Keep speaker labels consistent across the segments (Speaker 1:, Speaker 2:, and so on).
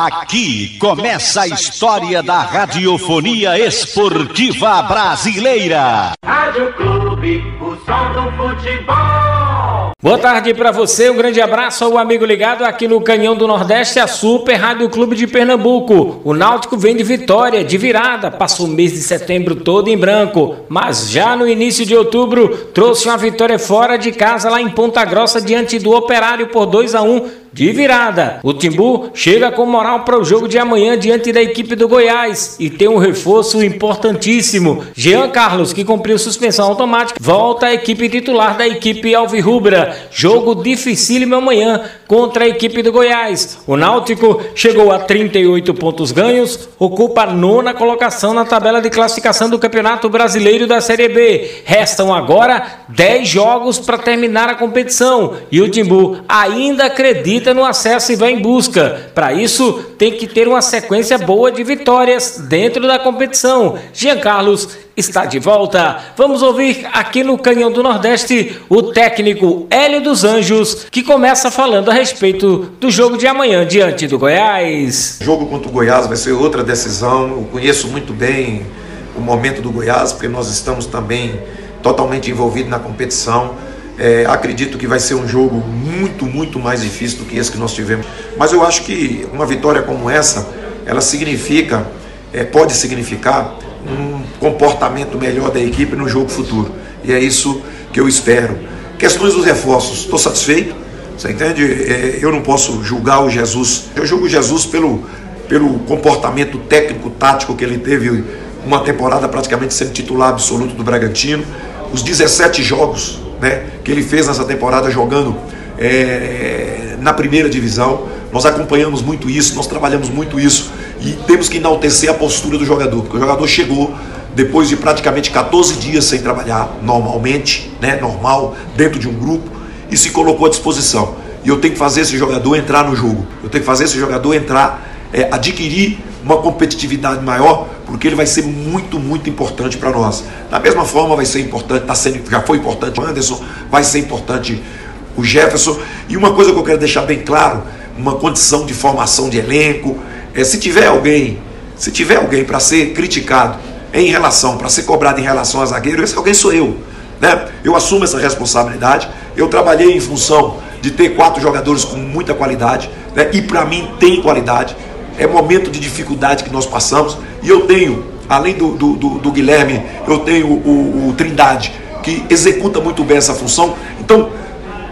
Speaker 1: Aqui começa a história da radiofonia esportiva brasileira.
Speaker 2: Rádio Clube, o som do futebol.
Speaker 3: Boa tarde para você, um grande abraço ao amigo ligado aqui no Canhão do Nordeste, a Super Rádio Clube de Pernambuco. O Náutico vem de vitória, de virada, passou o mês de setembro todo em branco, mas já no início de outubro trouxe uma vitória fora de casa lá em Ponta Grossa diante do Operário por 2 a 1 de virada. O Timbu chega com moral para o jogo de amanhã diante da equipe do Goiás e tem um reforço importantíssimo. Jean Carlos, que cumpriu suspensão automática, volta à equipe titular da equipe Alvirrubra. Jogo dificílimo amanhã contra a equipe do Goiás. O Náutico chegou a 38 pontos ganhos, ocupa a nona colocação na tabela de classificação do Campeonato Brasileiro da Série B. Restam agora 10 jogos para terminar a competição e o Timbu ainda acredita acredita no acesso e vai em busca. Para isso, tem que ter uma sequência boa de vitórias dentro da competição. Jean Carlos está de volta. Vamos ouvir aqui no Canhão do Nordeste o técnico Hélio dos Anjos, que começa falando a respeito do jogo de amanhã diante do Goiás.
Speaker 4: O jogo contra o Goiás vai ser outra decisão. Eu conheço muito bem o momento do Goiás, porque nós estamos também totalmente envolvidos na competição. É, acredito que vai ser um jogo muito, muito mais difícil do que esse que nós tivemos. Mas eu acho que uma vitória como essa, ela significa, é, pode significar um comportamento melhor da equipe no jogo futuro. E é isso que eu espero. Questões dos reforços, estou satisfeito. Você entende? É, eu não posso julgar o Jesus. Eu julgo o Jesus pelo, pelo comportamento técnico, tático que ele teve uma temporada praticamente sendo titular absoluto do Bragantino. Os 17 jogos né, que ele fez nessa temporada jogando é, na primeira divisão. Nós acompanhamos muito isso, nós trabalhamos muito isso e temos que enaltecer a postura do jogador, porque o jogador chegou depois de praticamente 14 dias sem trabalhar normalmente, né, normal, dentro de um grupo, e se colocou à disposição. E eu tenho que fazer esse jogador entrar no jogo, eu tenho que fazer esse jogador entrar, é, adquirir uma competitividade maior, porque ele vai ser muito, muito importante para nós. Da mesma forma vai ser importante, tá sendo, já foi importante o Anderson, vai ser importante o Jefferson. E uma coisa que eu quero deixar bem claro, uma condição de formação de elenco, é se tiver alguém, se tiver alguém para ser criticado em relação, para ser cobrado em relação a zagueiro, esse alguém sou eu. Né? Eu assumo essa responsabilidade. Eu trabalhei em função de ter quatro jogadores com muita qualidade, né? e para mim tem qualidade é momento de dificuldade que nós passamos. E eu tenho, além do, do, do, do Guilherme, eu tenho o, o, Trindade, que executa muito bem essa função. Então,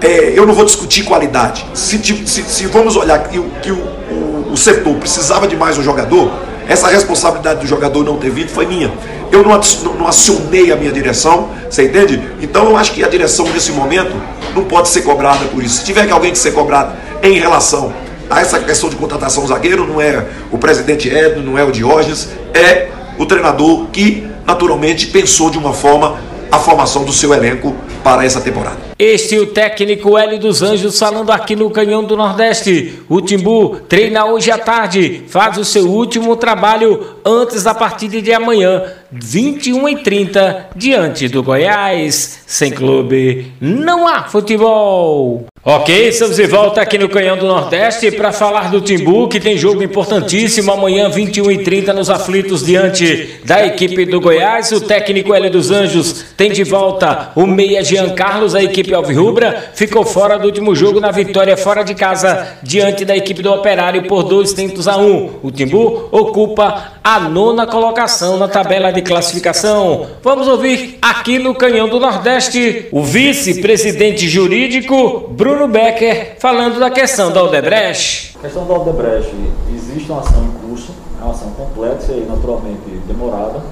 Speaker 4: é, eu não vou discutir qualidade. Se, se, se vamos olhar que, que o, o, o, setor precisava de mais um jogador, essa responsabilidade do jogador não ter vindo foi minha. Eu não, não acionei a minha direção, você entende? Então eu acho que a direção nesse momento não pode ser cobrada por isso. Se tiver que alguém que ser cobrado em relação essa questão de contratação zagueiro não é o presidente Edno, não é o Diógenes, é o treinador que naturalmente pensou de uma forma a formação do seu elenco para essa temporada.
Speaker 3: Este é o técnico Hélio dos Anjos falando aqui no Canhão do Nordeste. O Timbu treina hoje à tarde, faz o seu último trabalho antes da partida de amanhã, 21 e 30 diante do Goiás. Sem clube, não há futebol. Ok, estamos de volta aqui no Canhão do Nordeste para falar do Timbu, que tem jogo importantíssimo amanhã, 21 e 30 nos aflitos, diante da equipe do Goiás. O técnico Hélio dos Anjos tem de volta o meia Jean Carlos, a equipe Alvirrubra, ficou fora do último jogo na vitória fora de casa, diante da equipe do Operário por dois tentos a um. O Timbu ocupa a nona colocação na tabela de classificação. Vamos ouvir aqui no Canhão do Nordeste o vice-presidente jurídico Bruno. Bruno Becker falando da questão da Odebrecht.
Speaker 5: A questão da Odebrecht, existe uma ação em curso, é uma ação complexa e naturalmente demorada,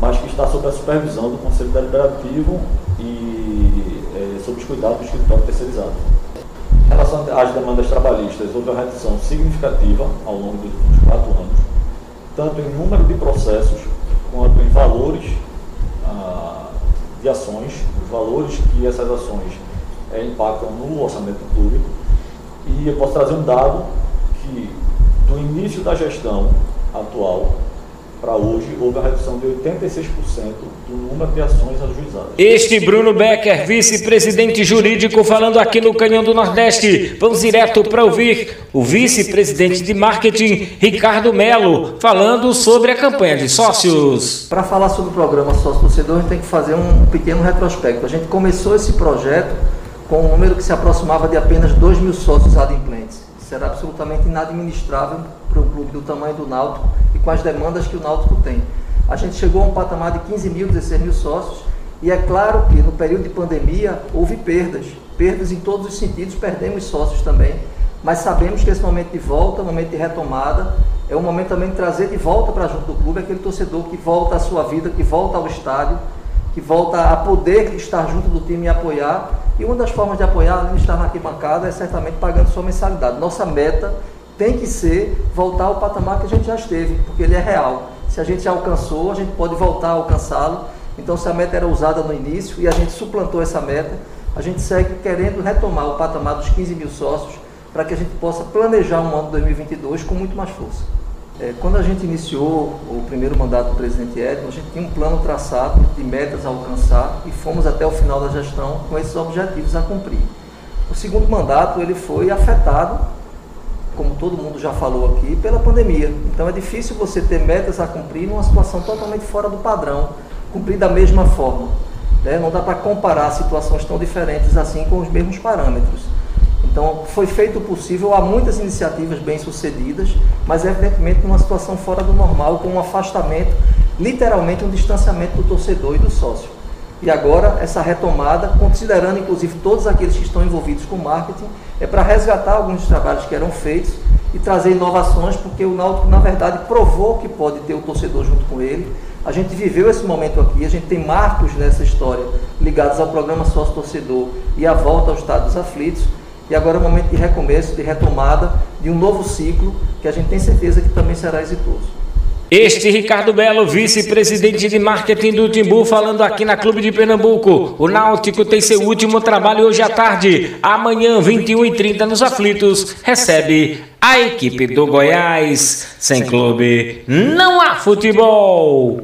Speaker 5: mas que está sob a supervisão do Conselho Deliberativo e é, sob os cuidados do escritório terceirizado. Em relação às demandas trabalhistas, houve uma redução significativa ao longo dos últimos quatro anos, tanto em número de processos quanto em valores ah, de ações, os valores que essas ações é, impactam no orçamento do clube. E eu posso trazer um dado que do início da gestão atual para hoje, houve a redução de 86% do número de ações ajuizadas.
Speaker 3: Este Bruno Becker, vice-presidente jurídico, falando aqui no Canhão do Nordeste. Vamos direto para ouvir o vice-presidente de marketing, Ricardo Melo, falando sobre a campanha de sócios.
Speaker 6: Para falar sobre o programa Sócio Torcedor, a gente tem que fazer um pequeno retrospecto. A gente começou esse projeto com um número que se aproximava de apenas 2 mil sócios adimplentes. Isso era absolutamente inadministrável para um clube do tamanho do Náutico e com as demandas que o Náutico tem. A gente chegou a um patamar de 15 mil, 16 mil sócios e é claro que no período de pandemia houve perdas, perdas em todos os sentidos, perdemos sócios também, mas sabemos que esse momento de volta, momento de retomada, é um momento também de trazer de volta para junto do clube aquele torcedor que volta à sua vida, que volta ao estádio, que volta a poder estar junto do time e apoiar. E uma das formas de apoiar, além de estar na arquibancada, é certamente pagando sua mensalidade. Nossa meta tem que ser voltar ao patamar que a gente já esteve, porque ele é real. Se a gente já alcançou, a gente pode voltar a alcançá-lo. Então, se a meta era usada no início e a gente suplantou essa meta, a gente segue querendo retomar o patamar dos 15 mil sócios para que a gente possa planejar um ano 2022 com muito mais força. É, quando a gente iniciou o primeiro mandato do presidente Edson, a gente tinha um plano traçado de metas a alcançar e fomos até o final da gestão com esses objetivos a cumprir. O segundo mandato ele foi afetado, como todo mundo já falou aqui, pela pandemia. Então é difícil você ter metas a cumprir numa situação totalmente fora do padrão, cumprir da mesma forma. Né? Não dá para comparar situações tão diferentes assim com os mesmos parâmetros. Então, foi feito o possível, há muitas iniciativas bem-sucedidas, mas evidentemente numa situação fora do normal, com um afastamento, literalmente um distanciamento do torcedor e do sócio. E agora, essa retomada, considerando inclusive todos aqueles que estão envolvidos com marketing, é para resgatar alguns dos trabalhos que eram feitos e trazer inovações, porque o Náutico, na verdade, provou que pode ter o torcedor junto com ele. A gente viveu esse momento aqui, a gente tem marcos nessa história ligados ao programa Sócio-Torcedor e à volta aos Estados Aflitos. E agora é o momento de recomeço, de retomada, de um novo ciclo que a gente tem certeza que também será exitoso.
Speaker 3: Este Ricardo Belo, vice-presidente de marketing do Timbu, falando aqui na Clube de Pernambuco. O Náutico tem seu último trabalho hoje à tarde. Amanhã, 21h30, nos Aflitos, recebe a equipe do Goiás. Sem clube, não há futebol.